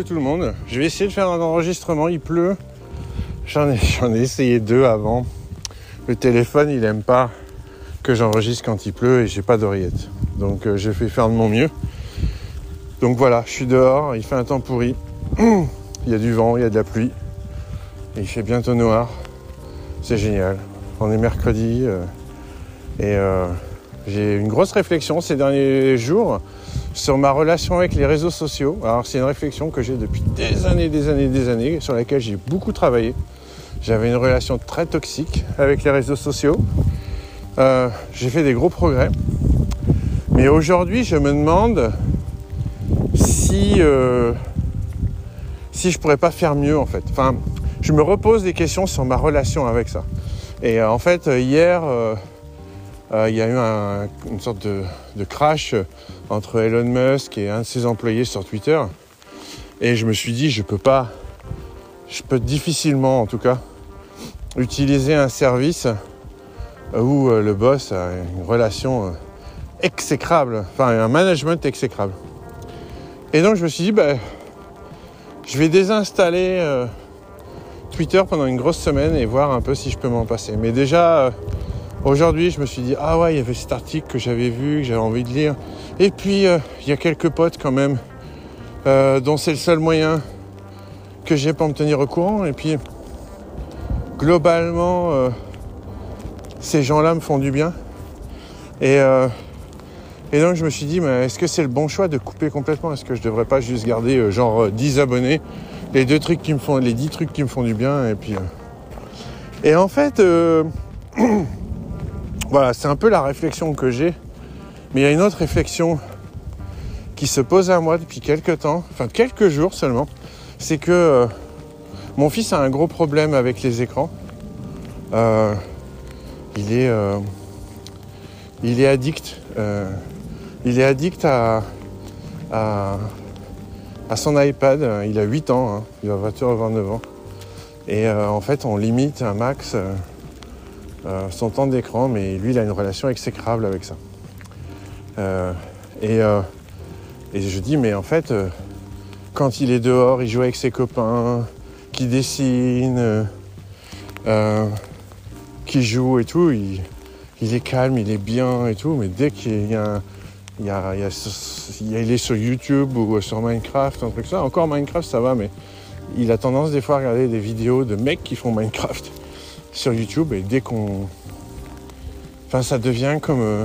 tout le monde. Je vais essayer de faire un enregistrement, il pleut. J'en ai, j'en ai essayé deux avant. Le téléphone, il aime pas que j'enregistre quand il pleut et j'ai pas d'oreillette. Donc euh, j'ai fait faire de mon mieux. Donc voilà, je suis dehors, il fait un temps pourri. Il y a du vent, il y a de la pluie. Et il fait bientôt noir. C'est génial. On est mercredi euh, et euh, j'ai une grosse réflexion ces derniers jours sur ma relation avec les réseaux sociaux. Alors c'est une réflexion que j'ai depuis des années, des années, des années, sur laquelle j'ai beaucoup travaillé. J'avais une relation très toxique avec les réseaux sociaux. Euh, j'ai fait des gros progrès. Mais aujourd'hui, je me demande si, euh, si je pourrais pas faire mieux en fait. Enfin, je me repose des questions sur ma relation avec ça. Et euh, en fait, hier, il y a eu un- une sorte de crash entre Elon Musk et un de ses employés sur Twitter. Et je me suis dit, je peux pas, je peux difficilement en tout cas, utiliser un service où euh, le boss a une relation euh, exécrable, enfin un management exécrable. Et donc je me suis dit, bah, je vais désinstaller euh, Twitter pendant une grosse semaine et voir un peu si je peux m'en passer. Mais déjà, aujourd'hui, je me suis dit, ah ouais, il y avait cet article que j'avais vu, que j'avais envie de lire. Et puis, euh, il y a quelques potes quand même, euh, dont c'est le seul moyen que j'ai pour me tenir au courant. Et puis, globalement, euh, ces gens-là me font du bien. Et, donc, je me suis dit, est-ce que c'est le bon choix de couper complètement? Est-ce que je devrais pas juste garder genre euh, 10 abonnés les deux trucs qui me font, les 10 trucs qui me font du bien, et puis. Et en fait, voilà, c'est un peu la réflexion que j'ai. Mais il y a une autre réflexion qui se pose à moi depuis quelques temps, enfin quelques jours seulement. C'est que euh, mon fils a un gros problème avec les écrans. Euh, il est, euh, il est addict. il est addict à, son iPad. Il a 8 ans, hein. il va bientôt avoir 29 ans. Et en fait, on limite un max euh, son temps d'écran, mais lui, il a une relation exécrable avec ça. Euh, et, euh, et je dis, mais en fait, quand il est dehors, il joue avec ses copains, qui dessine, qui joue et tout, il, est calme, il est bien et tout, mais dès qu'il y a il, il est sur YouTube ou sur Minecraft, un truc ça. Encore Minecraft, ça va, mais il a tendance des fois à regarder des vidéos de mecs qui font Minecraft sur YouTube et dès qu'on... Enfin, ça devient comme... euh,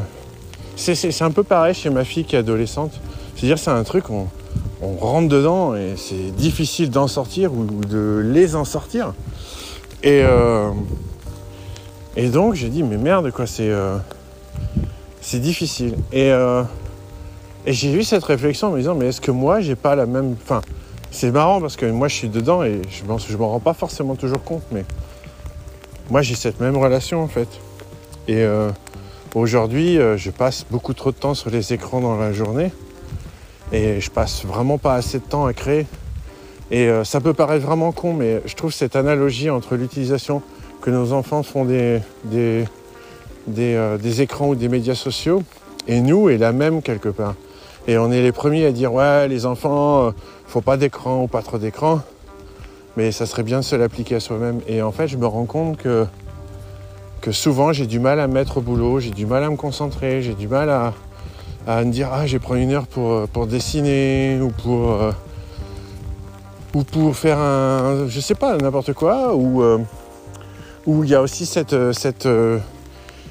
C'est, un peu pareil chez ma fille qui est adolescente. C'est-à-dire c'est un truc, on, on rentre dedans et c'est difficile d'en sortir ou de les en sortir. Et, euh, et donc j'ai dit, mais merde, quoi, c'est... euh, c'est difficile. Et, euh, et j'ai eu cette réflexion en me disant, mais est-ce que moi, j'ai pas la même... Enfin, c'est marrant parce que moi, je suis dedans et je m'en rends pas forcément toujours compte, mais moi, j'ai cette même relation, en fait. Et euh, aujourd'hui, euh, je passe beaucoup trop de temps sur les écrans dans la journée et je passe vraiment pas assez de temps à créer. Et euh, ça peut paraître vraiment con, mais je trouve cette analogie entre l'utilisation que nos enfants font des, des, des, euh, écrans ou des médias sociaux et nous est la même quelque part. Et on est les premiers à dire ouais les enfants, euh, faut pas d'écran ou pas trop d'écran, mais ça serait bien de se l'appliquer à soi-même. Et en fait je me rends compte que, que souvent j'ai du mal à me mettre au boulot, j'ai du mal à me concentrer, j'ai du mal à, à me dire ah je vais prendre une heure pour, euh, pour dessiner ou pour euh, ou pour faire un je sais pas n'importe quoi ou euh, il y a aussi cette, cette,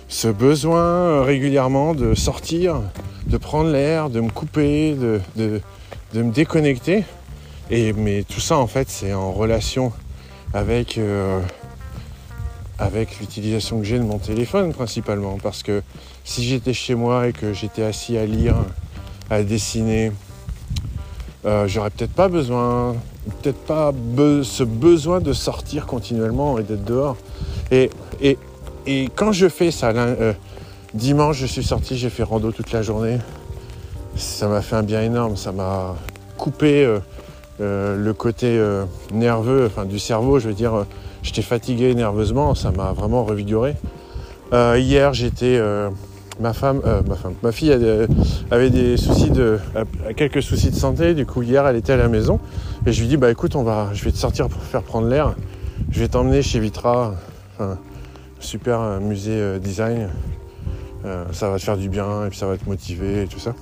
ce besoin régulièrement de sortir, de prendre l'air, de me couper, de, de, de me déconnecter. Et, mais tout ça, en fait, c'est en relation avec, euh, avec l'utilisation que j'ai de mon téléphone principalement. Parce que si j'étais chez moi et que j'étais assis à lire, à dessiner, euh, j'aurais peut-être pas besoin, peut-être pas ce besoin de sortir continuellement et d'être dehors. Et, et, et quand je fais ça, euh, dimanche, je suis sorti, j'ai fait rando toute la journée. Ça m'a fait un bien énorme. Ça m'a coupé euh, le côté euh, nerveux, enfin du cerveau. Je veux dire, euh, j'étais fatigué nerveusement. Ça m'a vraiment revigoré. Hier, j'étais ma femme, ma fille avait des soucis de, quelques soucis de santé. Du coup, hier, elle était à la maison et je lui dis, bah écoute, on va, je vais te sortir pour faire prendre l'air. Je vais t'emmener chez Vitra, un super musée design. ça va te faire du bien et puis ça va te motiver et tout ça.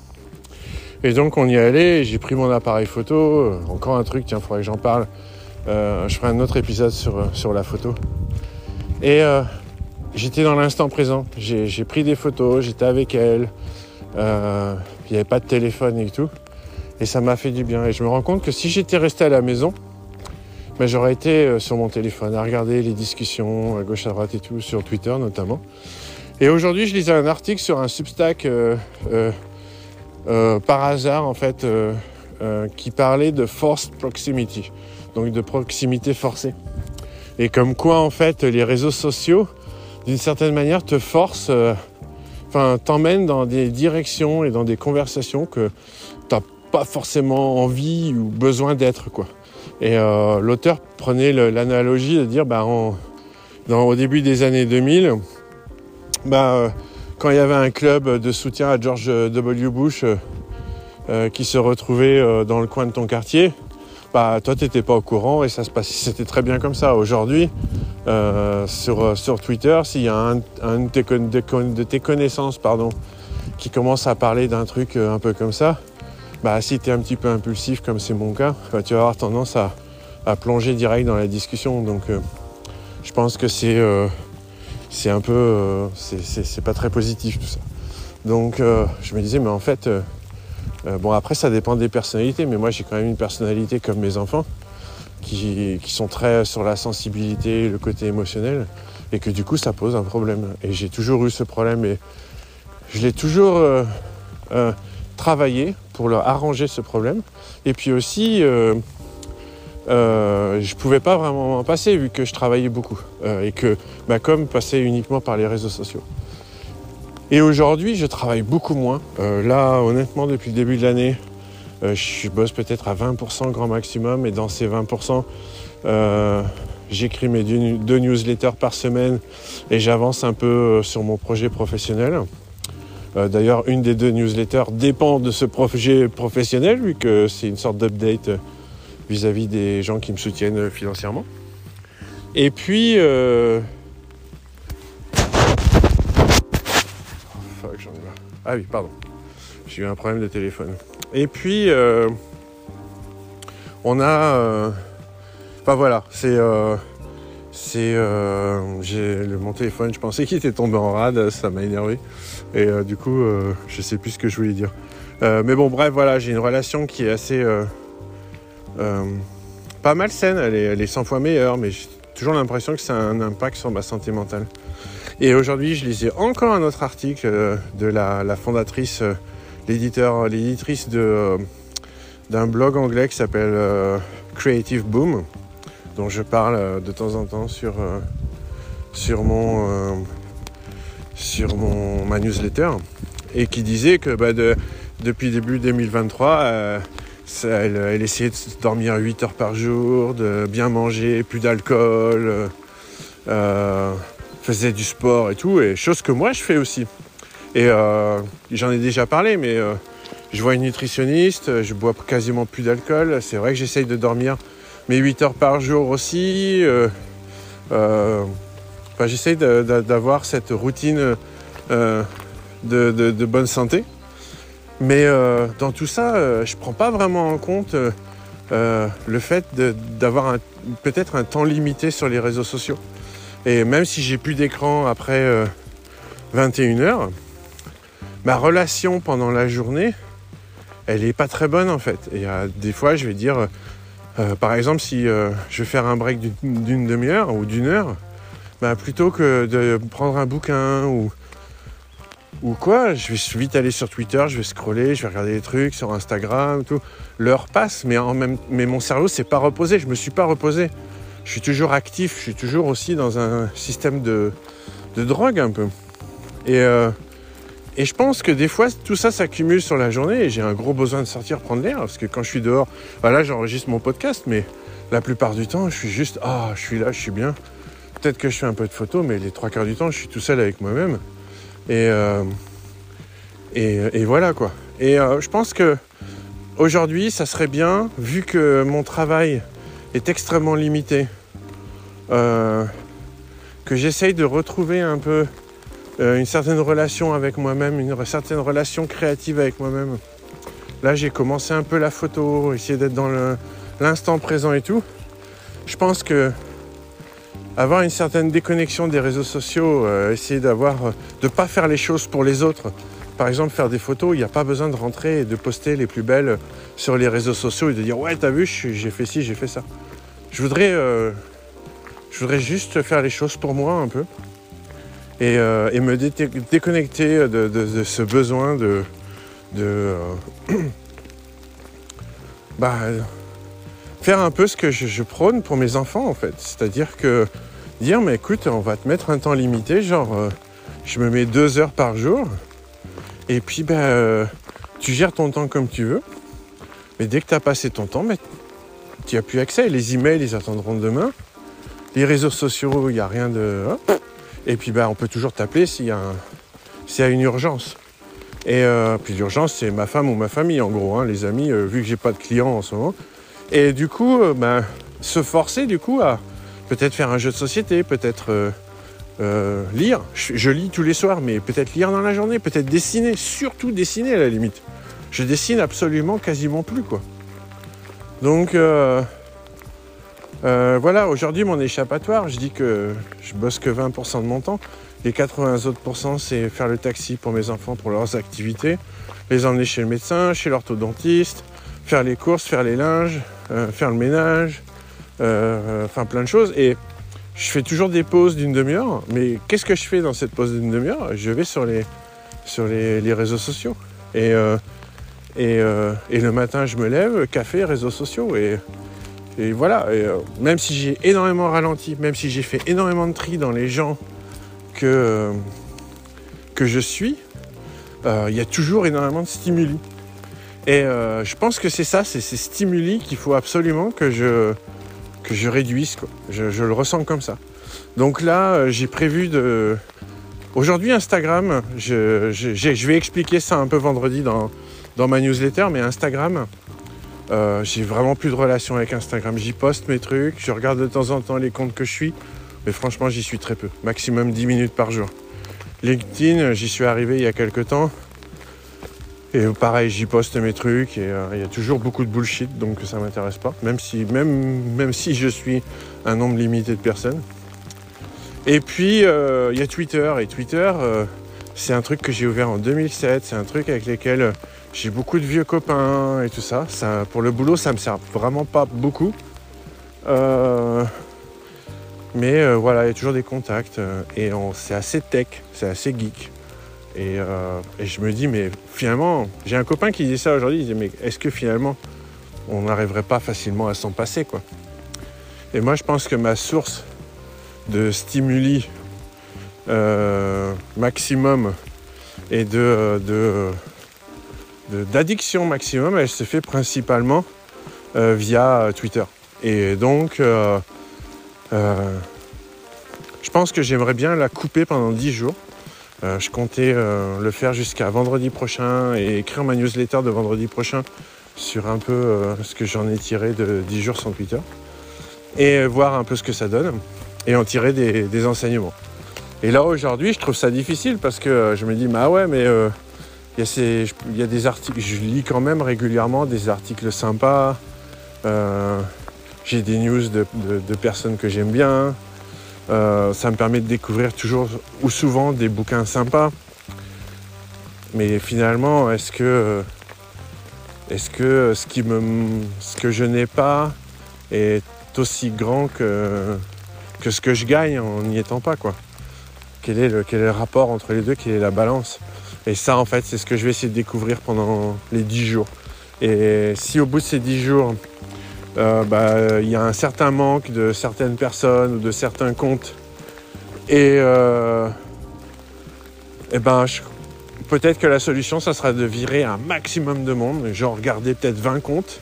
Et donc on y allé, j'ai pris mon appareil photo, encore un truc, tiens, faudrait que j'en parle. je ferai un autre épisode sur, sur la photo. Et j'étais dans l'instant présent. J'ai pris des photos, j'étais avec elle. Euh, il n'y avait pas de téléphone et tout. Et ça m'a fait du bien. Et je me rends compte que si j'étais resté à la maison, ben, j'aurais été euh, sur mon téléphone à regarder les discussions à gauche à droite et tout, sur Twitter notamment. Et aujourd'hui, je lisais un article sur un Substack euh, par hasard, en fait, qui parlait de forced proximity, donc de proximité forcée. Et comme quoi, en fait, les réseaux sociaux d'une certaine manière, te force, euh, enfin, t'emmène dans des directions et dans des conversations que t'as pas forcément envie ou besoin d'être, quoi. Et euh, l'auteur prenait l'analogie de dire, bah, au début des années 2000, bah, euh, quand il y avait un club de soutien à George W. Bush qui se retrouvait dans le coin de ton quartier, bah, toi, tu n'étais pas au courant et ça se passait, c'était très bien comme ça. Aujourd'hui, euh, sur, euh, sur Twitter, s'il y a un, de, tes, connaissances pardon, qui commence à parler d'un truc euh, un peu comme ça, bah, si tu es un petit peu impulsif, comme c'est mon cas, bah, tu vas avoir tendance à, plonger direct dans la discussion. Donc, je pense que c'est c'est un peu. c'est pas très positif tout ça. Donc, je me disais, mais en fait, bon, après, ça dépend des personnalités, mais moi, j'ai quand même une personnalité comme mes enfants qui, sont très sur la sensibilité, le côté émotionnel, et que du coup ça pose un problème. Et j'ai toujours eu ce problème et je l'ai toujours euh, euh, travaillé pour leur arranger ce problème. Et puis aussi, euh, je pouvais pas vraiment m'en passer vu que je travaillais beaucoup et que ma com passait uniquement par les réseaux sociaux. Et aujourd'hui, je travaille beaucoup moins. là, honnêtement, depuis le début de l'année, euh, je bosse peut-être à 20% grand maximum et dans ces 20%, euh, j'écris mes deux, newsletters par semaine et j'avance un peu euh, sur mon projet professionnel. D'ailleurs, une des deux newsletters dépend de ce projet professionnel, vu que c'est une sorte d'update vis-à-vis des gens qui me soutiennent financièrement. Et puis... Oh, ah oui, pardon. J'ai eu un problème de téléphone. Et puis, euh, on a... Euh, enfin voilà, c'est... Euh, c'est j'ai mon téléphone je pensais qu'il était tombé en rade ça m'a énervé et du coup je sais plus ce que je voulais dire mais bon bref voilà j'ai une relation qui est assez pas mal saine elle est, elle est 100 fois meilleure mais j'ai toujours l'impression que ça a un impact sur ma santé mentale. Et aujourd'hui je lisais encore un autre article de la, fondatrice l'éditeur, l'éditrice de, d'un blog anglais qui s'appelle euh, Creative Boom, dont je parle euh, de temps en temps sur, euh, mon, ma newsletter, et qui disait que bah, de, depuis début 2023, elle, essayait de dormir 8 heures par jour, de bien manger, plus d'alcool, faisait du sport et tout, et chose que moi je fais aussi. Et euh, j'en ai déjà parlé, mais euh, je vois une nutritionniste, je bois quasiment plus d'alcool. C'est vrai que j'essaye de dormir mes 8 heures par jour aussi. Euh, enfin, j'essaye d'avoir cette routine de, bonne santé. Mais dans tout ça, je ne prends pas vraiment en compte le fait d'avoir peut-être un temps limité sur les réseaux sociaux. Et même si j'ai plus d'écran après 21 heures, ma relation pendant la journée, elle est pas très bonne en fait. Et euh, des fois, je vais dire, euh, euh, par exemple, si je vais faire un break d'une demi-heure ou d'une heure, bah, plutôt que de prendre un bouquin ou, ou quoi, je vais vite aller sur Twitter, je vais scroller, je vais regarder des trucs sur Instagram, tout. L'heure passe, mais, en même, mais mon cerveau s'est pas reposé, je me suis pas reposé. Je suis toujours actif, je suis toujours aussi dans un système de, de drogue un peu. Et et je pense que des fois, tout ça s'accumule sur la journée et j'ai un gros besoin de sortir prendre l'air parce que quand je suis dehors, bah là j'enregistre mon podcast, mais la plupart du temps, je suis juste, ah, je suis là, je suis bien. Peut-être que je fais un peu de photos, mais les trois quarts du temps, je suis tout seul avec moi-même. Et, euh, et, voilà quoi. Et je pense que aujourd'hui, ça serait bien, vu que mon travail est extrêmement limité, que j'essaye de retrouver un peu une certaine relation avec moi-même, une certaine relation créative avec moi-même. Là, j'ai commencé un peu la photo, essayer d'être dans l'instant présent et tout. Je pense que avoir une certaine déconnexion des réseaux sociaux, euh, essayer d'avoir, euh, de pas faire les choses pour les autres. Par exemple, faire des photos, il n'y a pas besoin de rentrer et de poster les plus belles sur les réseaux sociaux et de dire ouais, t'as vu, j'ai fait ci, j'ai fait ça. Je voudrais, euh, je voudrais juste faire les choses pour moi un peu et, me déconnecter de, ce besoin de, de bah, faire un peu ce que je, prône pour mes enfants en fait. C'est-à-dire que dire mais écoute, on va te mettre un temps limité, genre euh, je me mets deux heures par jour, et puis ben euh, tu gères ton temps comme tu veux. Mais dès que tu as passé ton temps, mais tu n'as plus accès. Les emails, ils attendront demain. Les réseaux sociaux, il n'y a rien de. Et puis ben, on peut toujours t'appeler s'il y, y, a une urgence. Et euh, puis l'urgence, c'est ma femme ou ma famille, en gros, hein, les amis, vu que j'ai pas de clients en ce moment. Et du coup, euh, ben, se forcer du coup à peut-être faire un jeu de société, peut-être euh, euh, lire. Je, lis tous les soirs, mais peut-être lire dans la journée, peut-être dessiner, surtout dessiner à la limite. Je dessine absolument quasiment plus quoi. Donc voilà, aujourd'hui mon échappatoire, je dis que je bosse que 20% de mon temps. Les 80 autres c'est faire le taxi pour mes enfants pour leurs activités, les emmener chez le médecin, chez l'orthodontiste, faire les courses, faire les linges, euh, faire le ménage, euh, enfin plein de choses. Et je fais toujours des pauses d'une demi-heure, mais qu'est-ce que je fais dans cette pause d'une demi-heure? Je vais sur les, sur les, réseaux sociaux. Et, euh, et, et, le matin, je me lève, café, réseaux sociaux. Et, et voilà, même si j'ai énormément ralenti, même si j'ai fait énormément de tri dans les gens que, que je suis, il y a toujours énormément de stimuli. Et euh, je pense que c'est ça, c'est ces stimuli qu'il faut absolument que je, que je réduise. Je, le ressens comme ça. Donc là, euh, j'ai prévu de... Aujourd'hui, Instagram, je, je, vais expliquer ça un peu vendredi dans, dans ma newsletter, mais Instagram, euh, j'ai vraiment plus de relation avec Instagram. J'y poste mes trucs, je regarde de temps en temps les comptes que je suis, mais franchement, j'y suis très peu. Maximum 10 minutes par jour. LinkedIn, j'y suis arrivé il y a quelques temps. Et pareil, j'y poste mes trucs et euh, il y a toujours beaucoup de bullshit, donc ça m'intéresse pas, même si, même, même si je suis un nombre limité de personnes. Et puis, euh, il y a Twitter. Et Twitter, euh, c'est un truc que j'ai ouvert en 2007. C'est un truc avec lequel j'ai beaucoup de vieux copains et tout ça. ça. Pour le boulot, ça me sert vraiment pas beaucoup. mais voilà, il y a toujours des contacts. et c'est assez tech, c'est assez geek. Euh, et, je me dis, mais finalement, j'ai un copain qui dit ça aujourd'hui, il dit, mais est-ce que finalement, on n'arriverait pas facilement à s'en passer, Et moi, je pense que ma source de stimuli euh, maximum et de, d'addiction maximum, elle se fait principalement euh, via Twitter. Et donc, je pense que j'aimerais bien la couper pendant 10 jours euh, je comptais euh, le faire jusqu'à vendredi prochain et écrire ma newsletter de vendredi prochain sur un peu euh, ce que j'en ai tiré de 10 jours sans Twitter et voir un peu ce que ça donne et en tirer des, enseignements. Et là aujourd'hui, je trouve ça difficile parce que je me dis, bah ouais, mais il y, a des articles, je lis quand même régulièrement des articles sympas. j'ai des news de personnes que j'aime bien. Euh, ça me permet de découvrir toujours ou souvent des bouquins sympas. Mais finalement, est-ce que, est-ce que ce, je n'ai pas est aussi grand que, que ce que je gagne en n'y étant pas quoi? Quel est, le, quel est le rapport entre les deux? Quelle est la balance? Et ça, en fait, c'est ce que je vais essayer de découvrir pendant les 10 jours. Et si au bout de ces 10 jours, euh, bah, il y a un certain manque de certaines personnes ou de certains comptes. Et, euh, ben, peut-être que la solution, ça sera de virer un maximum de monde, genre regarder peut-être 20 comptes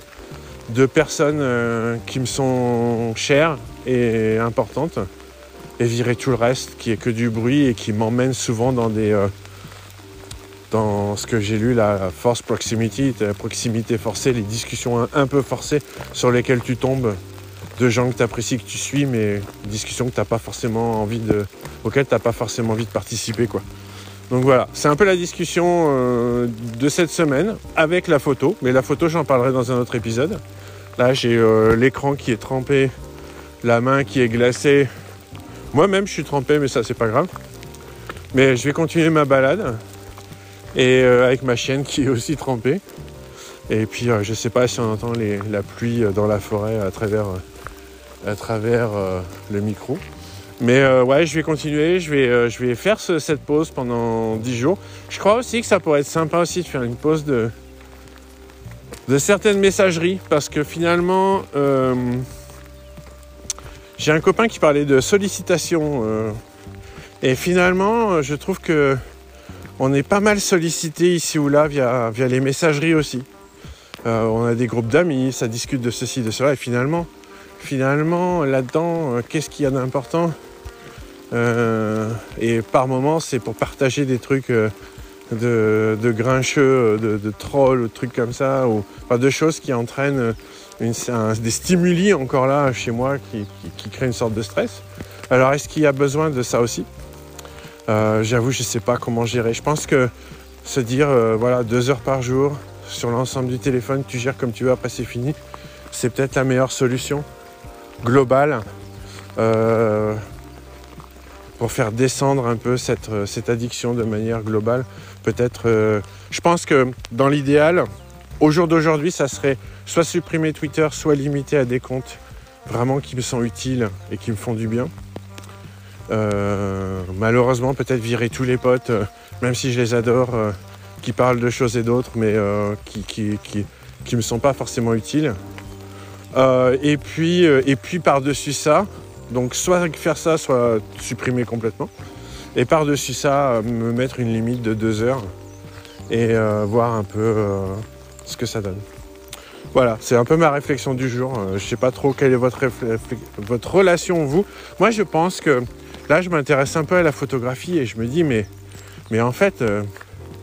de personnes euh, qui me sont chères et importantes, et virer tout le reste qui est que du bruit et qui m'emmène souvent dans des, dans ce que j'ai lu, la force proximity, la proximité forcée, les discussions un, peu forcées sur lesquelles tu tombes de gens que tu apprécies, que tu suis, mais discussions que t'as pas forcément envie de, auxquelles tu n'as pas forcément envie de participer. Quoi. Donc voilà, c'est un peu la discussion euh, de cette semaine avec la photo, mais la photo j'en parlerai dans un autre épisode. Là j'ai euh, l'écran qui est trempé, la main qui est glacée. Moi-même je suis trempé, mais ça c'est pas grave. Mais je vais continuer ma balade et euh, avec ma chienne qui est aussi trempée. Et puis je je sais pas si on entend la pluie dans la forêt à travers, le micro. Mais euh, ouais, je vais continuer, je vais, euh, faire cette pause pendant 10 jours. Je crois aussi que ça pourrait être sympa aussi de faire une pause de, de certaines messageries parce que finalement, euh, j'ai un copain qui parlait de sollicitation et finalement, je trouve que on est pas mal sollicité ici ou là via, les messageries aussi. on a des groupes d'amis, ça discute de ceci, de cela et finalement, finalement là-dedans, qu'est-ce qu'il y a d'important euh, et par moments, c'est pour partager des trucs euh, de, grincheux, de, trolls, de trucs comme ça, ou de choses qui entraînent des stimuli encore là chez moi qui, créent une sorte de stress. Alors, est-ce qu'il y a besoin de ça aussi? Euh, J'avoue, je ne sais pas comment gérer. Je pense que se dire, voilà, deux heures par jour sur l'ensemble du téléphone, tu gères comme tu veux, après c'est fini, c'est peut-être la meilleure solution globale pour faire descendre un peu cette, euh, cette addiction de manière globale. Peut-être, euh, je pense que dans l'idéal, au jour d'aujourd'hui, ça serait soit supprimer Twitter, soit limiter à des comptes vraiment qui me sont utiles et qui me font du bien. Euh, malheureusement, peut-être virer tous les potes, même si je les adore, qui parlent de choses et d'autres, mais qui, qui, me sont pas forcément utiles. et puis, et puis par-dessus ça, donc soit faire ça, soit supprimer complètement. Et par-dessus ça, me mettre une limite de deux heures et euh, voir un peu euh, ce que ça donne. Voilà, c'est un peu ma réflexion du jour. Euh, je sais pas trop quelle est votre, votre relation, vous. Moi, je pense que là, je m'intéresse un peu à la photographie et je me dis, mais, mais en fait,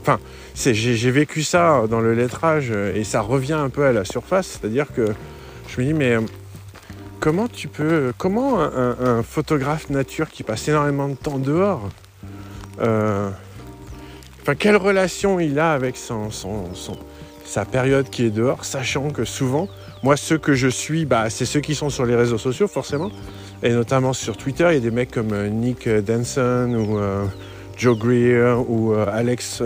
enfin, j'ai vécu ça dans le lettrage et ça revient un peu à la surface. C'est-à-dire que je me dis, mais comment tu peux, comment un, photographe nature qui passe énormément de temps dehors, euh, quelle relation il a avec son, sa période qui est dehors, sachant que souvent, moi ceux que je suis, bah, c'est ceux qui sont sur les réseaux sociaux forcément, et notamment sur Twitter, il y a des mecs comme euh, Nick Denson ou euh, Joe Greer ou Alex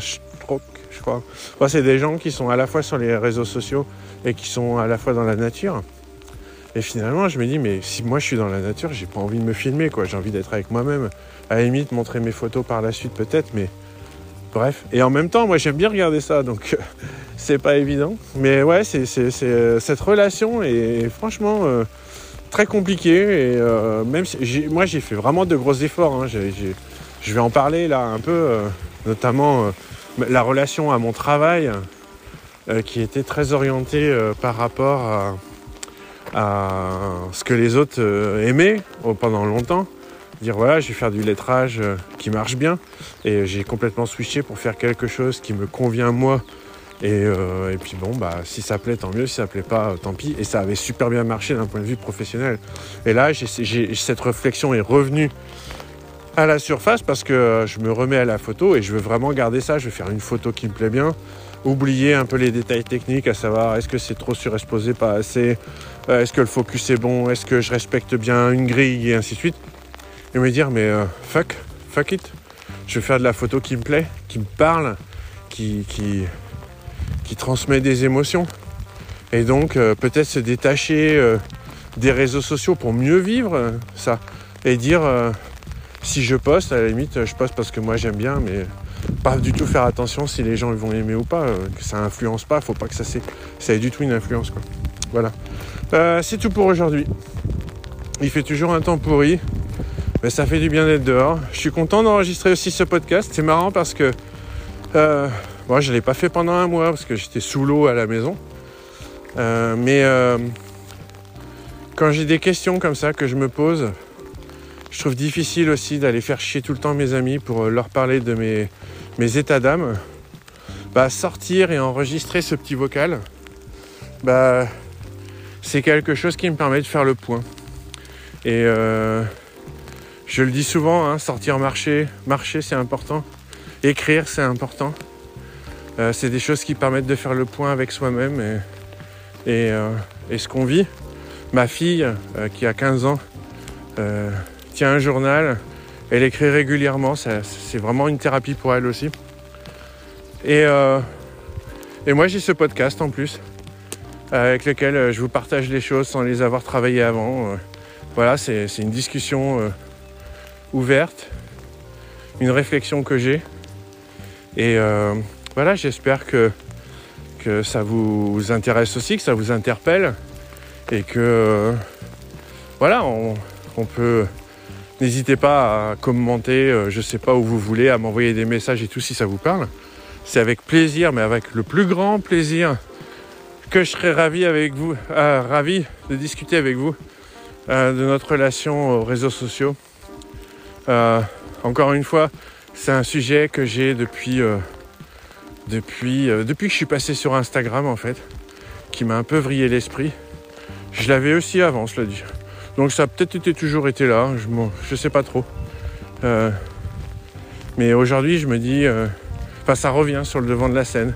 Stroke, je crois. c'est des gens qui sont à la fois sur les réseaux sociaux et qui sont à la fois dans la nature. Et finalement, je me dis, mais si moi je suis dans la nature, j'ai pas envie de me filmer, quoi. J'ai envie d'être avec moi-même. À la limite, montrer mes photos par la suite, peut-être, mais bref. Et en même temps, moi j'aime bien regarder ça, donc c'est pas évident. Mais ouais, c'est, euh, cette relation est franchement euh, très compliquée. Et euh, même si moi j'ai fait vraiment de gros efforts. Hein. je vais en parler là un peu, notamment la relation à mon travail, qui était très orientée par rapport à ce que les autres euh, aimaient pendant longtemps. Dire voilà, je vais faire du lettrage euh, qui marche bien. Et j'ai complètement switché pour faire quelque chose qui me convient moi. Et, euh, puis bon, bah, si ça plaît, tant mieux. Si ça plaît pas, tant pis. Et ça avait super bien marché d'un point de vue professionnel. Et là, cette réflexion est revenue à la surface parce que je me remets à la photo et je veux vraiment garder ça. Je veux faire une photo qui me plaît bien oublier un peu les détails techniques, à savoir est-ce que c'est trop surexposé, pas assez, euh, est-ce que le focus est bon, est-ce que je respecte bien une grille? Et ainsi de suite. Et me dire mais euh, fuck, fuck it. Je vais faire de la photo qui me plaît, qui me parle, qui, qui, transmet des émotions. Et donc euh, peut-être se détacher des réseaux sociaux pour mieux vivre ça. Et dire si je poste, à la limite, je poste parce que moi j'aime bien, mais pas du tout faire attention si les gens vont aimer ou pas, euh, que ça influence pas, faut pas que ça, ait du tout une influence. Quoi. Voilà. Euh, c'est tout pour aujourd'hui. Il fait toujours un temps pourri, mais ça fait du bien d'être dehors. Je suis content d'enregistrer aussi ce podcast. C'est marrant parce que euh, moi je ne l'ai pas fait pendant un mois parce que j'étais sous l'eau à la maison. mais quand j'ai des questions comme ça que je me pose, je trouve difficile aussi d'aller faire chier tout le temps mes amis pour leur parler de mes mes états d'âme, bah, sortir et enregistrer ce petit vocal, bah, c'est quelque chose qui me permet de faire le point. Et euh, je le dis souvent, hein, sortir marcher, marcher c'est important, écrire c'est important. Euh, c'est des choses qui permettent de faire le point avec soi-même et, euh, ce qu'on vit. Ma fille, qui a 15 ans, tient un journal, elle écrit régulièrement, c'est vraiment une thérapie pour elle aussi. Et, moi j'ai ce podcast en plus avec lequel euh, je vous partage les choses sans les avoir travaillées avant. Euh, voilà, c'est une discussion euh, ouverte, une réflexion que j'ai. Et voilà, j'espère que, que ça vous intéresse aussi, que ça vous interpelle et que voilà, on, peut. N'hésitez pas à commenter, je sais pas où vous voulez, à m'envoyer des messages et tout si ça vous parle. C'est avec plaisir, mais avec le plus grand plaisir que je serais ravi avec vous, euh, ravi de discuter avec vous euh, de notre relation aux réseaux sociaux. Euh, encore une fois, c'est un sujet que j'ai depuis, depuis, depuis que je suis passé sur Instagram en fait, qui m'a un peu vrillé l'esprit. Je l'avais aussi avant, cela dit. Donc ça a peut-être toujours été là, je ne sais pas trop. mais aujourd'hui, je me dis, enfin ça revient sur le devant de la scène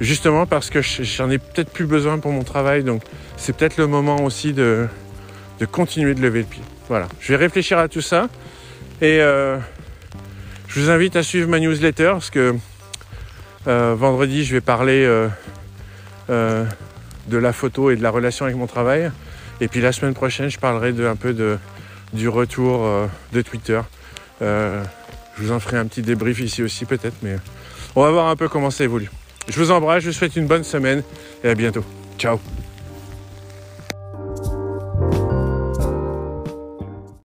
justement parce que j'en ai peut-être plus besoin pour mon travail. Donc c'est peut-être le moment aussi de, continuer de lever le pied. Voilà, je vais réfléchir à tout ça. Et euh, je vous invite à suivre ma newsletter parce que euh, vendredi, je vais parler euh, de la photo et de la relation avec mon travail. Et puis la semaine prochaine, je parlerai un peu du retour de Twitter. je vous en ferai un petit débrief ici aussi peut-être, mais on va voir un peu comment ça évolue. Je vous embrasse, je vous souhaite une bonne semaine et à bientôt. Ciao